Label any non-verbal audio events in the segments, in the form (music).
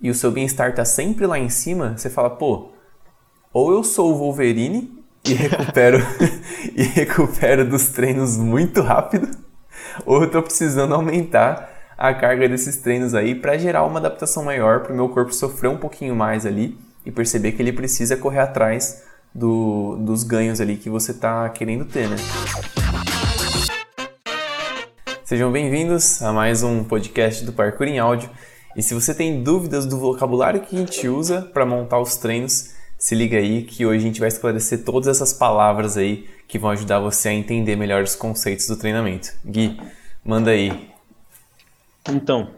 e o seu bem-estar tá sempre lá em cima, você fala, pô, ou eu sou o Wolverine e recupero (laughs) e recupero dos treinos muito rápido, ou eu tô precisando aumentar a carga desses treinos aí para gerar uma adaptação maior para o meu corpo sofrer um pouquinho mais ali e perceber que ele precisa correr atrás do, dos ganhos ali que você está querendo ter, né? Sejam bem-vindos a mais um podcast do Parkour em Áudio. E se você tem dúvidas do vocabulário que a gente usa para montar os treinos, se liga aí que hoje a gente vai esclarecer todas essas palavras aí que vão ajudar você a entender melhor os conceitos do treinamento. Gui, manda aí. Então,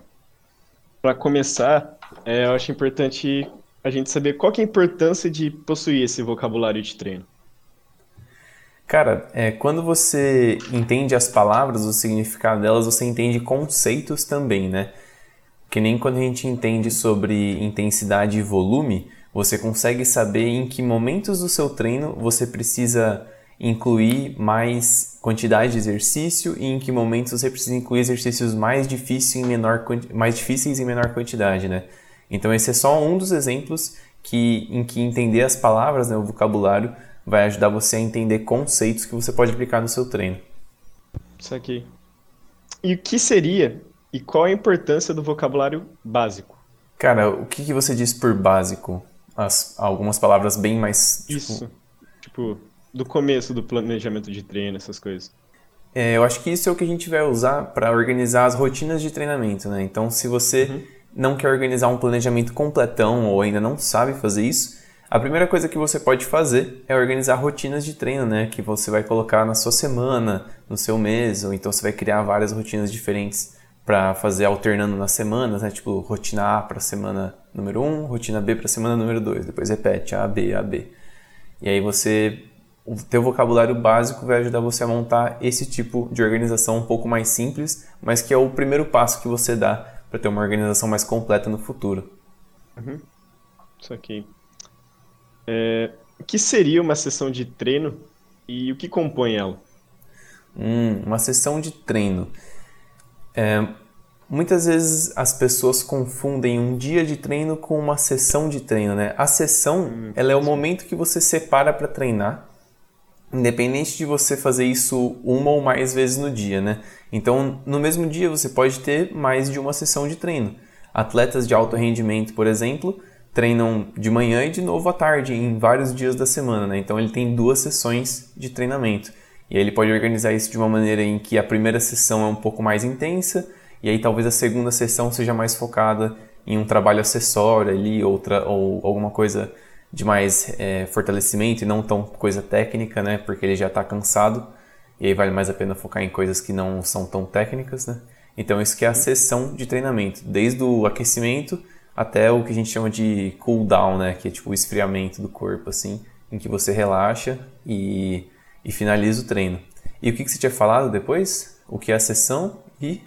para começar, é, eu acho importante a gente saber qual é a importância de possuir esse vocabulário de treino. Cara, é, quando você entende as palavras, o significado delas, você entende conceitos também, né? Que nem quando a gente entende sobre intensidade e volume, você consegue saber em que momentos do seu treino você precisa incluir mais quantidade de exercício e em que momentos você precisa incluir exercícios mais difíceis em menor, mais difíceis em menor quantidade, né? Então esse é só um dos exemplos que, em que entender as palavras, né, o vocabulário, vai ajudar você a entender conceitos que você pode aplicar no seu treino. Isso aqui. E o que seria e qual a importância do vocabulário básico? Cara, o que, que você diz por básico? As, algumas palavras bem mais. Tipo... Isso. Tipo, do começo do planejamento de treino, essas coisas. É, eu acho que isso é o que a gente vai usar para organizar as rotinas de treinamento, né? Então, se você uhum. não quer organizar um planejamento completão ou ainda não sabe fazer isso, a primeira coisa que você pode fazer é organizar rotinas de treino, né? Que você vai colocar na sua semana, no seu mês, ou então você vai criar várias rotinas diferentes para fazer alternando nas semanas, né? Tipo, rotina A para semana número 1, rotina B para semana número 2, depois repete A, B, A, B. E aí você o teu vocabulário básico vai ajudar você a montar esse tipo de organização um pouco mais simples, mas que é o primeiro passo que você dá para ter uma organização mais completa no futuro. Uhum. Isso aqui. É, o que seria uma sessão de treino e o que compõe ela? Hum, uma sessão de treino. É, muitas vezes as pessoas confundem um dia de treino com uma sessão de treino, né? A sessão, hum, ela é o momento que você separa para treinar, independente de você fazer isso uma ou mais vezes no dia, né? Então, no mesmo dia você pode ter mais de uma sessão de treino. Atletas de alto rendimento, por exemplo, treinam de manhã e de novo à tarde, em vários dias da semana, né? Então ele tem duas sessões de treinamento. E aí ele pode organizar isso de uma maneira em que a primeira sessão é um pouco mais intensa, e aí talvez a segunda sessão seja mais focada em um trabalho acessório ali, outra, ou alguma coisa de mais é, fortalecimento e não tão coisa técnica, né? Porque ele já está cansado, e aí vale mais a pena focar em coisas que não são tão técnicas, né? Então isso que é a sessão de treinamento, desde o aquecimento até o que a gente chama de cool down, né? Que é tipo o esfriamento do corpo, assim, em que você relaxa e, e finaliza o treino. E o que, que você tinha falado depois? O que é a sessão e...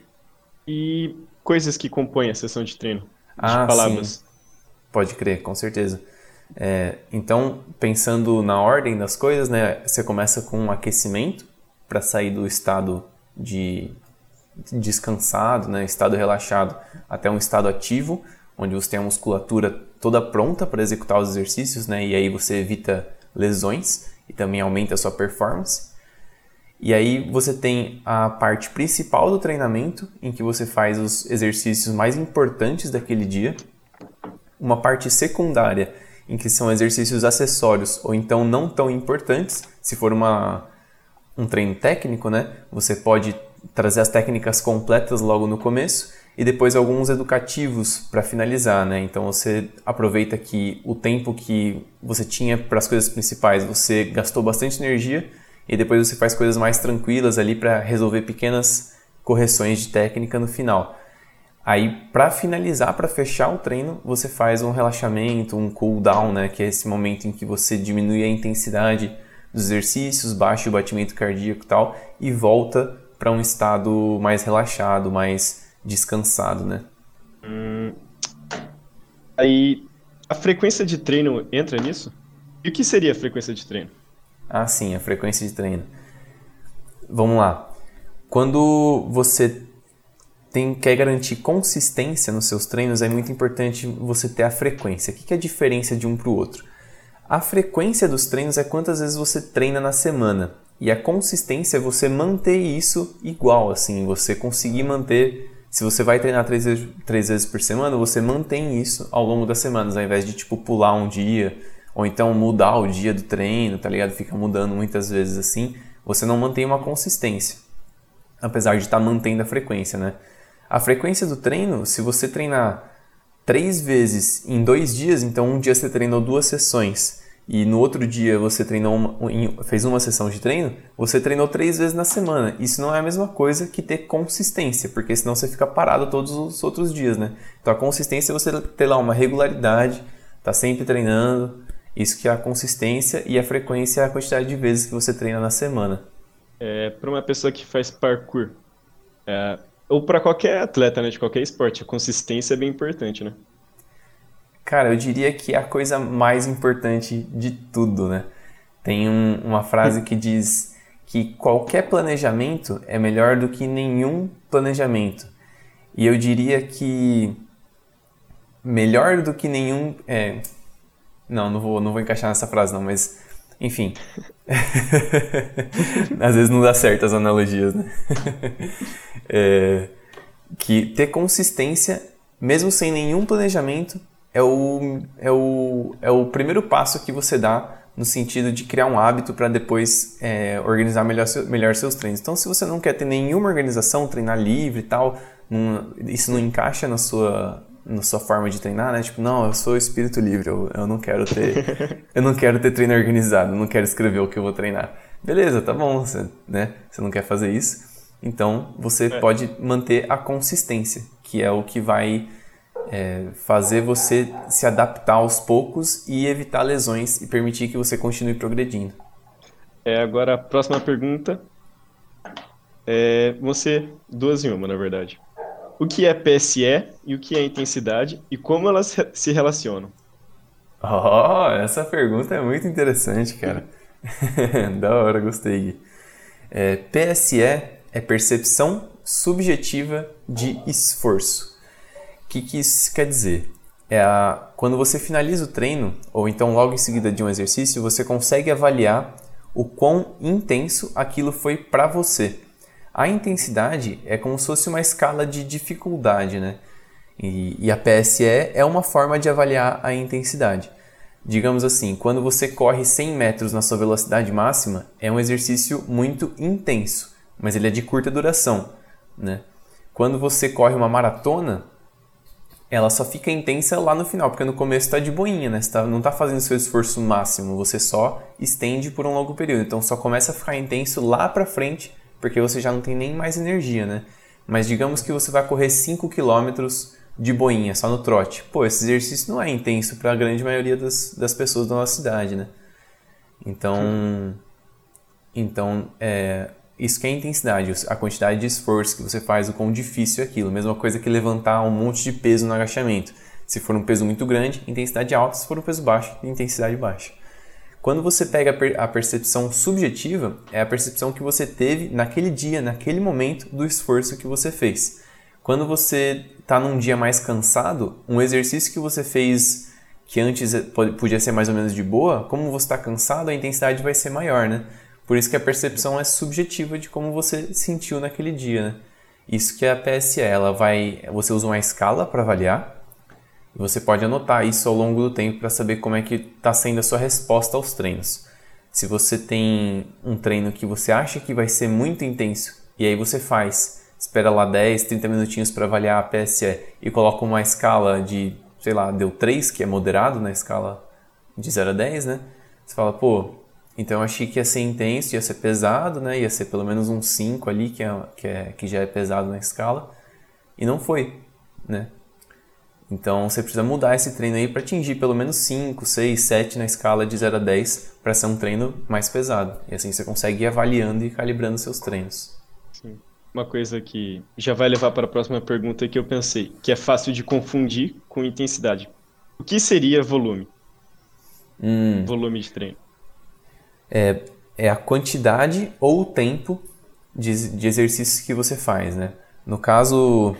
E coisas que compõem a sessão de treino. De ah, palavras. Sim. Pode crer, com certeza. É, então, pensando na ordem das coisas, né? Você começa com um aquecimento para sair do estado de descansado, né, estado relaxado, até um estado ativo, onde você tem a musculatura toda pronta para executar os exercícios, né? E aí você evita lesões e também aumenta a sua performance. E aí você tem a parte principal do treinamento, em que você faz os exercícios mais importantes daquele dia. Uma parte secundária, em que são exercícios acessórios ou então não tão importantes. Se for uma, um treino técnico, né? Você pode trazer as técnicas completas logo no começo e depois alguns educativos para finalizar, né? Então você aproveita que o tempo que você tinha para as coisas principais, você gastou bastante energia e depois você faz coisas mais tranquilas ali para resolver pequenas correções de técnica no final. Aí, para finalizar, para fechar o treino, você faz um relaxamento, um cool down, né? Que é esse momento em que você diminui a intensidade dos exercícios, baixa o batimento cardíaco e tal, e volta para um estado mais relaxado, mais descansado, né? Hum, aí a frequência de treino entra nisso? E o que seria a frequência de treino? Ah, sim, a frequência de treino. Vamos lá. Quando você tem, quer garantir consistência nos seus treinos, é muito importante você ter a frequência. O que é a diferença de um para o outro? A frequência dos treinos é quantas vezes você treina na semana. E a consistência é você manter isso igual, assim, você conseguir manter. Se você vai treinar três vezes, três vezes por semana, você mantém isso ao longo das semanas, ao invés de tipo pular um dia, ou então mudar o dia do treino, tá ligado? Fica mudando muitas vezes assim, você não mantém uma consistência. Apesar de estar tá mantendo a frequência, né? A frequência do treino, se você treinar três vezes em dois dias, então um dia você treinou duas sessões e no outro dia você treinou uma, fez uma sessão de treino, você treinou três vezes na semana. Isso não é a mesma coisa que ter consistência, porque senão você fica parado todos os outros dias, né? Então a consistência é você ter lá uma regularidade, tá sempre treinando. Isso que é a consistência e a frequência é a quantidade de vezes que você treina na semana. É, para uma pessoa que faz parkour, é, ou para qualquer atleta, né, de qualquer esporte, a consistência é bem importante, né? Cara, eu diria que é a coisa mais importante de tudo, né? Tem um, uma frase que diz que qualquer planejamento é melhor do que nenhum planejamento. E eu diria que melhor do que nenhum. É... Não, não vou, não vou encaixar nessa frase, não, mas. Enfim. (laughs) Às vezes não dá certo as analogias, né? (laughs) é... Que ter consistência, mesmo sem nenhum planejamento, é o, é o, é o primeiro passo que você dá no sentido de criar um hábito para depois é, organizar melhor, melhor seus treinos. Então, se você não quer ter nenhuma organização, treinar livre e tal, não, isso não encaixa na sua, na sua forma de treinar, né? Tipo, não, eu sou espírito livre, eu, eu não quero ter, (laughs) eu não quero ter treino organizado, eu não quero escrever o que eu vou treinar. Beleza, tá bom, você, né? Você não quer fazer isso, então você é. pode manter a consistência, que é o que vai é, fazer você se adaptar aos poucos e evitar lesões e permitir que você continue progredindo. É, agora a próxima pergunta é você duas em uma, na verdade. O que é PSE e o que é intensidade e como elas se relacionam? Oh, essa pergunta é muito interessante, cara. (laughs) da hora, gostei. É, PSE é percepção subjetiva de esforço que, que isso quer dizer? É a, quando você finaliza o treino, ou então logo em seguida de um exercício, você consegue avaliar o quão intenso aquilo foi para você. A intensidade é como se fosse uma escala de dificuldade, né? E, e, a PSE é uma forma de avaliar a intensidade. Digamos assim, quando você corre 100 metros na sua velocidade máxima, é um exercício muito intenso, mas ele é de curta duração, né? Quando você corre uma maratona, ela só fica intensa lá no final, porque no começo está de boinha, né? Você tá, não está fazendo seu esforço máximo, você só estende por um longo período. Então só começa a ficar intenso lá para frente, porque você já não tem nem mais energia, né? Mas digamos que você vai correr 5 km de boinha, só no trote. Pô, esse exercício não é intenso para a grande maioria das, das pessoas da nossa cidade, né? Então, então é, isso que é intensidade, a quantidade de esforço que você faz, o quão difícil é aquilo. Mesma coisa que levantar um monte de peso no agachamento. Se for um peso muito grande, intensidade alta, se for um peso baixo, intensidade baixa. Quando você pega a percepção subjetiva, é a percepção que você teve naquele dia, naquele momento do esforço que você fez. Quando você está num dia mais cansado, um exercício que você fez que antes podia ser mais ou menos de boa, como você está cansado, a intensidade vai ser maior, né? Por isso que a percepção é subjetiva de como você sentiu naquele dia. Né? Isso que é a PSE, ela vai, você usa uma escala para avaliar. E você pode anotar isso ao longo do tempo para saber como é que está sendo a sua resposta aos treinos. Se você tem um treino que você acha que vai ser muito intenso e aí você faz, espera lá 10, 30 minutinhos para avaliar a PSE e coloca uma escala de, sei lá, deu 3, que é moderado na escala de 0 a 10, né? Você fala, pô, então eu achei que ia ser intenso, ia ser pesado, né? Ia ser pelo menos um 5 ali, que, é, que, é, que já é pesado na escala. E não foi, né? Então você precisa mudar esse treino aí para atingir pelo menos 5, 6, 7 na escala de 0 a 10 para ser um treino mais pesado. E assim você consegue ir avaliando e calibrando seus treinos. Sim. Uma coisa que já vai levar para a próxima pergunta que eu pensei, que é fácil de confundir com intensidade. O que seria volume? Hum. Volume de treino é, é a quantidade ou o tempo de, de exercícios que você faz, né? No caso,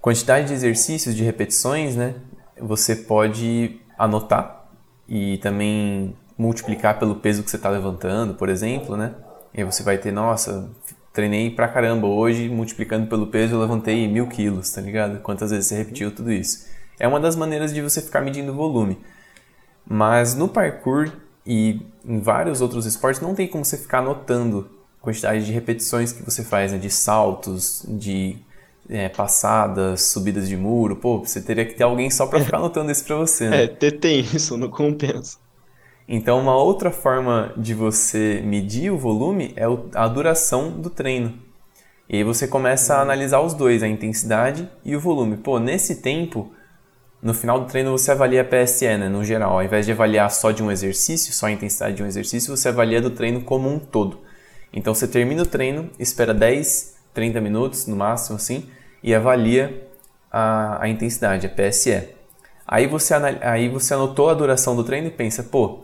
quantidade de exercícios, de repetições, né? Você pode anotar e também multiplicar pelo peso que você está levantando, por exemplo, né? E aí você vai ter, nossa, treinei pra caramba hoje, multiplicando pelo peso eu levantei mil quilos, tá ligado? Quantas vezes você repetiu tudo isso. É uma das maneiras de você ficar medindo volume. Mas no parkour e em vários outros esportes não tem como você ficar anotando a quantidade de repetições que você faz, né? de saltos, de é, passadas, subidas de muro. Pô, você teria que ter alguém só para ficar (laughs) anotando isso para você. Né? É, ter tem isso, não compensa. Então, uma outra forma de você medir o volume é a duração do treino. E aí você começa a analisar os dois, a intensidade e o volume. Pô, nesse tempo, no final do treino você avalia a PSE, né, no geral. Ao invés de avaliar só de um exercício, só a intensidade de um exercício, você avalia do treino como um todo. Então você termina o treino, espera 10, 30 minutos no máximo assim, e avalia a, a intensidade, a PSE. Aí você, aí você anotou a duração do treino e pensa, pô,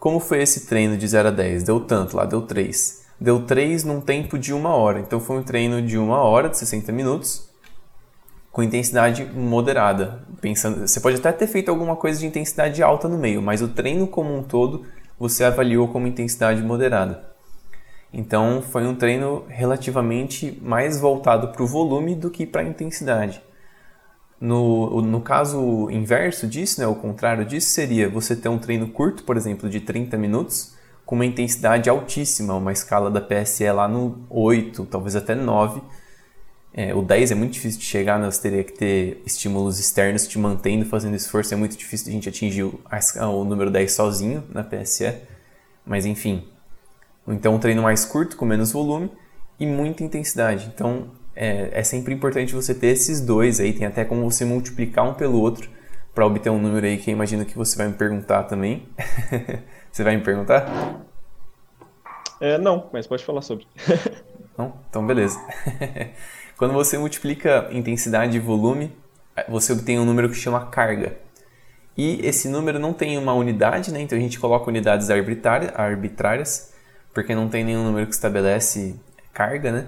como foi esse treino de 0 a 10? Deu tanto lá, deu 3. Deu 3 num tempo de uma hora. Então foi um treino de uma hora, de 60 minutos, com intensidade moderada. Pensando, você pode até ter feito alguma coisa de intensidade alta no meio, mas o treino como um todo você avaliou como intensidade moderada. Então foi um treino relativamente mais voltado para o volume do que para a intensidade. No, no caso inverso disso, né, o contrário disso, seria você ter um treino curto, por exemplo, de 30 minutos, com uma intensidade altíssima, uma escala da PSE lá no 8, talvez até 9. É, o 10 é muito difícil de chegar, né? você teria que ter estímulos externos te mantendo, fazendo esforço, é muito difícil de a gente atingir o, o número 10 sozinho na PSE. Mas enfim, então um treino mais curto, com menos volume e muita intensidade. Então é, é sempre importante você ter esses dois aí, tem até como você multiplicar um pelo outro para obter um número aí que eu imagino que você vai me perguntar também. (laughs) você vai me perguntar? É, não, mas pode falar sobre. não? Então, beleza. (laughs) Quando você multiplica intensidade e volume, você obtém um número que chama carga. E esse número não tem uma unidade, né? então a gente coloca unidades arbitrárias, porque não tem nenhum número que estabelece carga, né?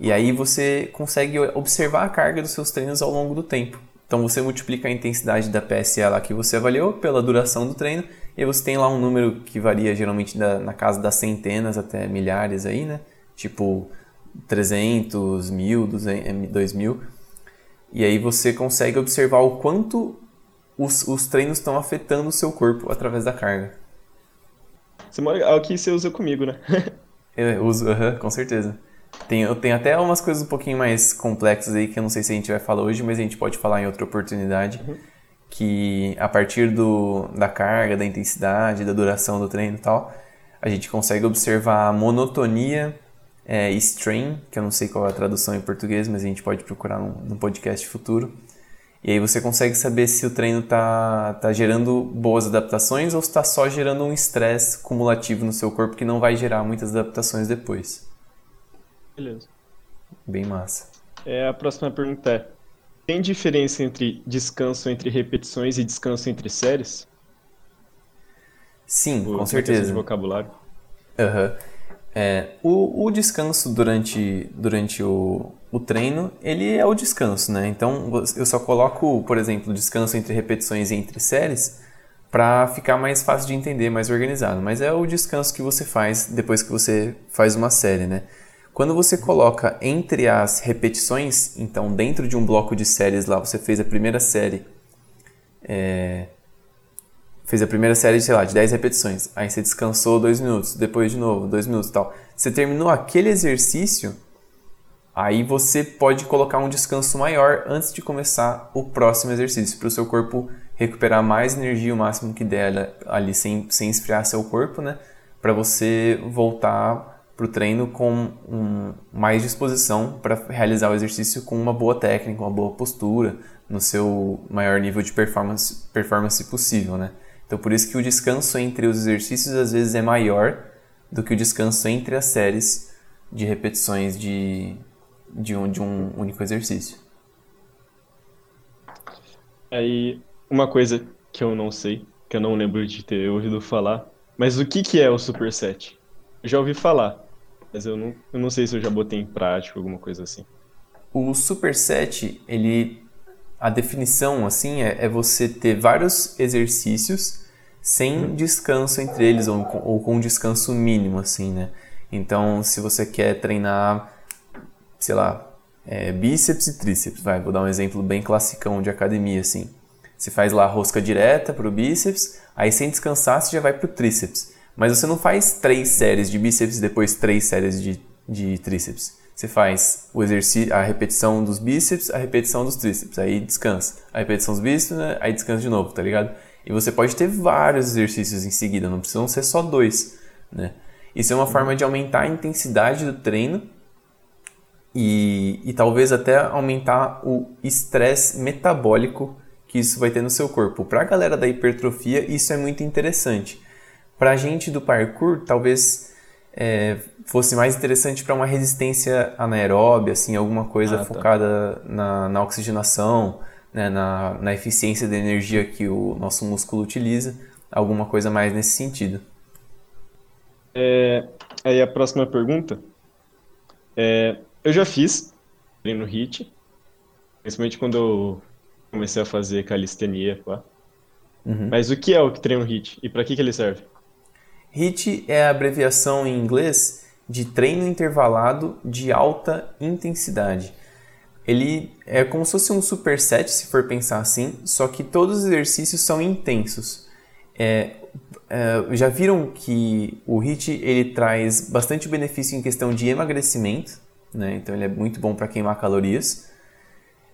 E aí você consegue observar a carga dos seus treinos ao longo do tempo. Então você multiplica a intensidade da PSA lá que você avaliou pela duração do treino e você tem lá um número que varia geralmente na casa das centenas até milhares aí, né? Tipo 300, 1000, 2000. E aí você consegue observar o quanto os, os treinos estão afetando o seu corpo através da carga. Você mora aqui você usa comigo, né? (laughs) eu uso, com certeza. Tem, eu tenho até umas coisas um pouquinho mais complexas aí que eu não sei se a gente vai falar hoje, mas a gente pode falar em outra oportunidade. Uhum. Que a partir do, da carga, da intensidade, da duração do treino e tal, a gente consegue observar a monotonia é, strain, que eu não sei qual é a tradução em português, mas a gente pode procurar num, num podcast futuro. E aí você consegue saber se o treino está tá gerando boas adaptações ou se está só gerando um estresse cumulativo no seu corpo que não vai gerar muitas adaptações depois. Beleza. Bem massa. É, a próxima pergunta é: tem diferença entre descanso entre repetições e descanso entre séries? Sim, com certeza. De vocabulário. Uhum. É, o, o, descanso durante, durante o, o treino, ele é o descanso, né? Então, eu só coloco, por exemplo, descanso entre repetições e entre séries para ficar mais fácil de entender, mais organizado. Mas é o descanso que você faz depois que você faz uma série, né? Quando você coloca entre as repetições, então dentro de um bloco de séries lá, você fez a primeira série, é, fez a primeira série, sei lá, de 10 repetições, aí você descansou 2 minutos, depois de novo, 2 minutos e tal. Você terminou aquele exercício, aí você pode colocar um descanso maior antes de começar o próximo exercício, para o seu corpo recuperar mais energia o máximo que der ali, sem, sem esfriar seu corpo, né? Para você voltar para o treino com um, mais disposição para realizar o exercício com uma boa técnica, uma boa postura, no seu maior nível de performance, performance possível, né? Então, por isso que o descanso entre os exercícios às vezes é maior do que o descanso entre as séries de repetições de, de, um, de um único exercício. Aí, uma coisa que eu não sei, que eu não lembro de ter ouvido falar, mas o que, que é o superset? Eu já ouvi falar, mas eu não, eu não sei se eu já botei em prática alguma coisa assim. O superset, ele a definição assim é, é, você ter vários exercícios sem descanso entre eles ou, ou com descanso mínimo assim, né? Então, se você quer treinar, sei lá, é, bíceps e tríceps, vai, vou dar um exemplo bem classicão de academia assim. Você faz lá a rosca direta para o bíceps, aí sem descansar você já vai para o tríceps. Mas você não faz três séries de bíceps e depois três séries de, de tríceps. Você faz o exercício, a repetição dos bíceps, a repetição dos tríceps, aí descansa. A repetição dos bíceps, né? aí descansa de novo, tá ligado? E você pode ter vários exercícios em seguida, não precisam ser só dois, né? Isso é uma forma de aumentar a intensidade do treino e, e talvez até aumentar o estresse metabólico que isso vai ter no seu corpo. Para a galera da hipertrofia, isso é muito interessante. Para a gente do parkour, talvez é, fosse mais interessante para uma resistência anaeróbia, assim, alguma coisa ah, tá. focada na, na oxigenação, né, na, na eficiência da energia que o nosso músculo utiliza, alguma coisa mais nesse sentido. É, aí a próxima pergunta. É, eu já fiz treino HIIT, principalmente quando eu comecei a fazer calistenia. Uhum. Mas o que é o treino HIIT e para que, que ele serve? HIIT é a abreviação em inglês de treino intervalado de alta intensidade. Ele é como se fosse um superset, se for pensar assim, só que todos os exercícios são intensos. É, é, já viram que o HIIT ele traz bastante benefício em questão de emagrecimento, né? então ele é muito bom para queimar calorias,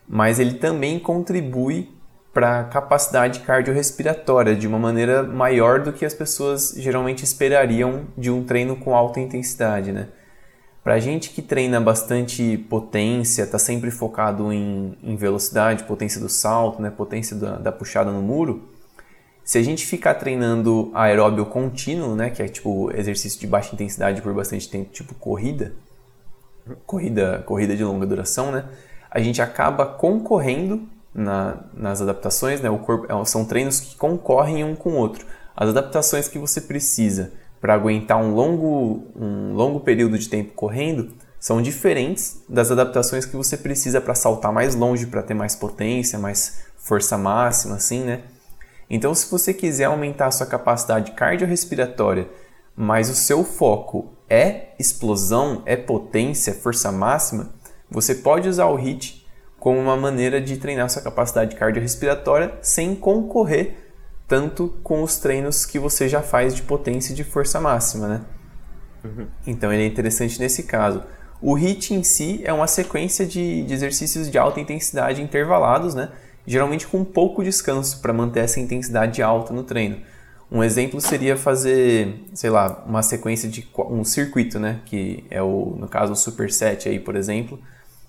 mas ele também contribui para a capacidade cardiorrespiratória de uma maneira maior do que as pessoas geralmente esperariam de um treino com alta intensidade, né? Para gente que treina bastante potência, está sempre focado em, em, velocidade, potência do salto, né? potência da, da, puxada no muro, se a gente ficar treinando aeróbio contínuo, né? que é tipo exercício de baixa intensidade por bastante tempo, tipo corrida, corrida, corrida de longa duração, né? a gente acaba concorrendo na, nas adaptações, né? O corpo, é, são treinos que concorrem um com o outro. As adaptações que você precisa para aguentar um longo, um longo período de tempo correndo são diferentes das adaptações que você precisa para saltar mais longe, para ter mais potência, mais força máxima, assim, né? Então, se você quiser aumentar a sua capacidade cardiorrespiratória, mas o seu foco é explosão, é potência, força máxima, você pode usar o HIIT como uma maneira de treinar sua capacidade cardiorrespiratória sem concorrer tanto com os treinos que você já faz de potência e de força máxima, né? Uhum. Então ele é interessante nesse caso. O HIIT em si é uma sequência de, de exercícios de alta intensidade intervalados, né? Geralmente com pouco descanso para manter essa intensidade alta no treino. Um exemplo seria fazer, sei lá, uma sequência de um circuito, né? Que é o, no caso, o superset aí, por exemplo,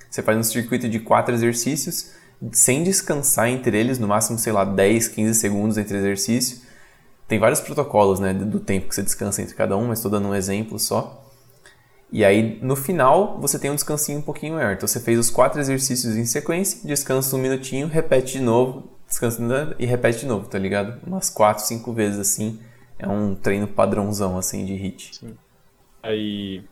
você faz um circuito de quatro exercícios, sem descansar entre eles, no máximo, sei lá, 10, 15 segundos entre exercício. Tem vários protocolos, né, do tempo que você descansa entre cada um, mas estou dando um exemplo só. E aí, no final, você tem um descansinho um pouquinho maior. Então, você fez os quatro exercícios em sequência, descansa um minutinho, repete de novo, descansa e repete de novo, tá ligado? Umas quatro, cinco vezes assim. É um treino padrãozão, assim, de HIIT. Aí,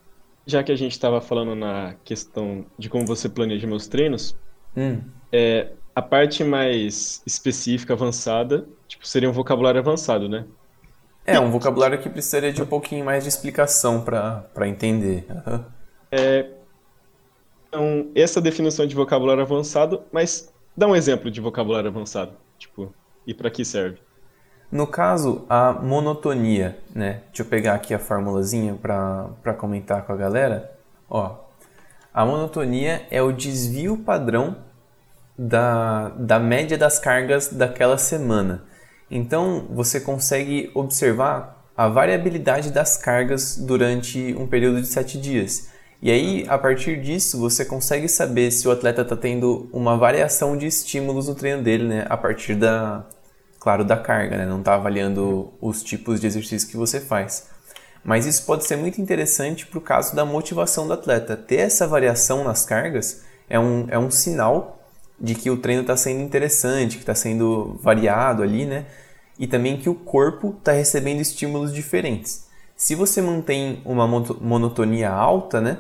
já que a gente estava falando na questão de como você planeja meus treinos, hum. é, a parte mais específica, avançada, tipo, seria um vocabulário avançado, né? É, um vocabulário que precisaria de um pouquinho mais de explicação para entender. Uhum. É, então, essa definição de vocabulário avançado, mas dá um exemplo de vocabulário avançado, tipo, e para que serve? No caso, a monotonia, né? Deixa eu pegar aqui a formulazinha para comentar com a galera. Ó, a monotonia é o desvio padrão da, da média das cargas daquela semana. Então, você consegue observar a variabilidade das cargas durante um período de sete dias. E aí, a partir disso, você consegue saber se o atleta está tendo uma variação de estímulos no treino dele, né? A partir da, claro, da carga, né? não está avaliando os tipos de exercício que você faz. Mas isso pode ser muito interessante para o caso da motivação do atleta. Ter essa variação nas cargas é um, é um sinal de que o treino está sendo interessante, que está sendo variado ali, né? E também que o corpo está recebendo estímulos diferentes. Se você mantém uma monotonia alta, né?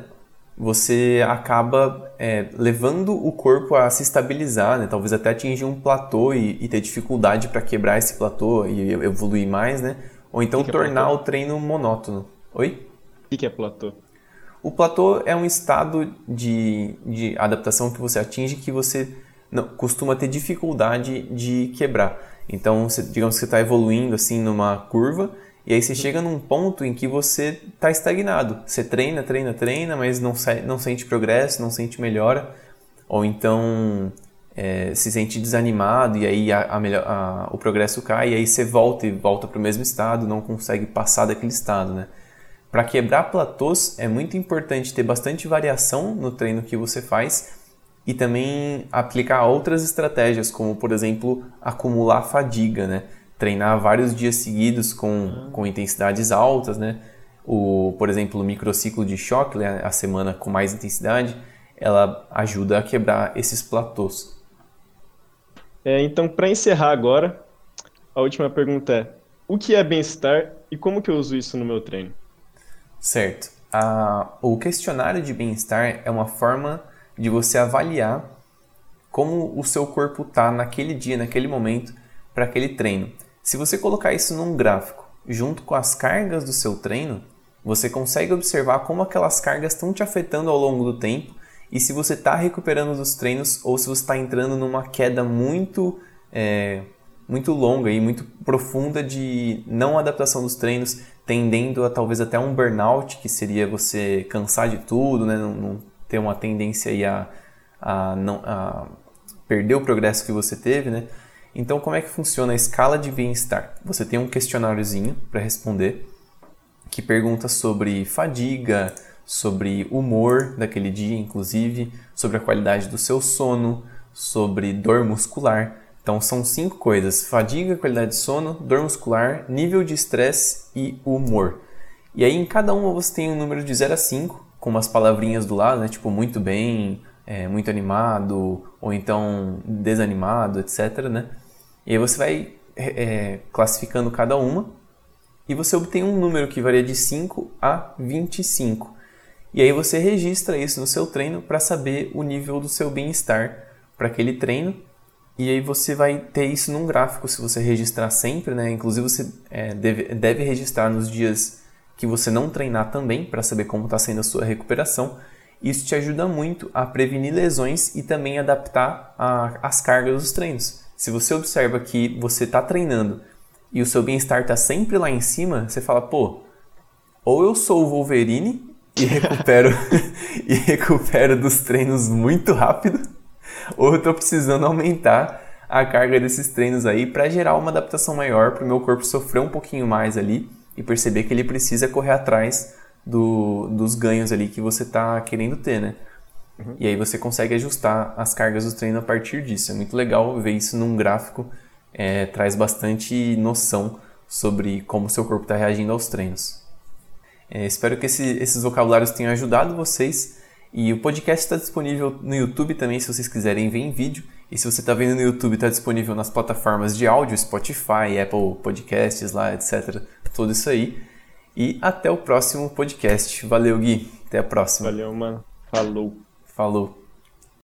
você acaba é, levando o corpo a se estabilizar, né? talvez até atingir um platô e, e ter dificuldade para quebrar esse platô e evoluir mais, né? Ou então que que é tornar o treino monótono. Oi? O que, que é platô? O platô é um estado de, de adaptação que você atinge que você não, costuma ter dificuldade de quebrar. Então, você, digamos que você está evoluindo assim numa curva e aí você chega num ponto em que você está estagnado. Você treina, treina, treina, mas não, não sente progresso, não sente melhora. Ou então é, se sente desanimado e aí a, a a, o progresso cai e aí você volta e volta para o mesmo estado, não consegue passar daquele estado, né? Para quebrar platôs é muito importante ter bastante variação no treino que você faz e também aplicar outras estratégias, como por exemplo acumular fadiga, né? treinar vários dias seguidos com, com intensidades altas, né? O, por exemplo, o microciclo de choque, né? a semana com mais intensidade, ela ajuda a quebrar esses platôs. É, então, para encerrar agora, a última pergunta é: o que é bem-estar e como que eu uso isso no meu treino? Certo. A, o questionário de bem-estar é uma forma de você avaliar como o seu corpo está naquele dia, naquele momento, para aquele treino. Se você colocar isso num gráfico junto com as cargas do seu treino, você consegue observar como aquelas cargas estão te afetando ao longo do tempo e se você está recuperando dos treinos ou se você está entrando numa queda muito é, muito longa e muito profunda de não adaptação dos treinos, tendendo a talvez até um burnout, que seria você cansar de tudo, né? não, não ter uma tendência aí a, a, não, a perder o progresso que você teve, né? Então, como é que funciona a escala de bem-estar? Você tem um questionáriozinho para responder que pergunta sobre fadiga, sobre humor daquele dia, inclusive, sobre a qualidade do seu sono, sobre dor muscular. Então, são cinco coisas: fadiga, qualidade de sono, dor muscular, nível de estresse e humor. E aí, em cada uma, você tem um número de 0 a 5, com umas palavrinhas do lado, né? Tipo, muito bem, é, muito animado, ou então desanimado, etc, né? E aí você vai é, classificando cada uma e você obtém um número que varia de 5 a 25. E aí você registra isso no seu treino para saber o nível do seu bem-estar para aquele treino. E aí você vai ter isso num gráfico se você registrar sempre, né? Inclusive você é, deve, deve registrar nos dias que você não treinar também para saber como está sendo a sua recuperação. Isso te ajuda muito a prevenir lesões e também adaptar a, as cargas dos treinos. Se você observa que você está treinando e o seu bem-estar está sempre lá em cima, você fala, pô, ou eu sou o Wolverine e recupero (laughs) e recupero dos treinos muito rápido, ou eu estou precisando aumentar a carga desses treinos aí para gerar uma adaptação maior para o meu corpo sofrer um pouquinho mais ali e perceber que ele precisa correr atrás do, dos ganhos ali que você está querendo ter, né? Uhum. E aí você consegue ajustar as cargas do treino a partir disso. É muito legal ver isso num gráfico, é, traz bastante noção sobre como o seu corpo está reagindo aos treinos. É, espero que esse, esses vocabulários tenham ajudado vocês. E o podcast está disponível no YouTube também, se vocês quiserem ver em vídeo. E se você está vendo no YouTube, está disponível nas plataformas de áudio, Spotify, Apple Podcasts, lá, etc. Tudo isso aí. E até o próximo podcast. Valeu, Gui. Até a próxima. Valeu, mano. Falou. Falou.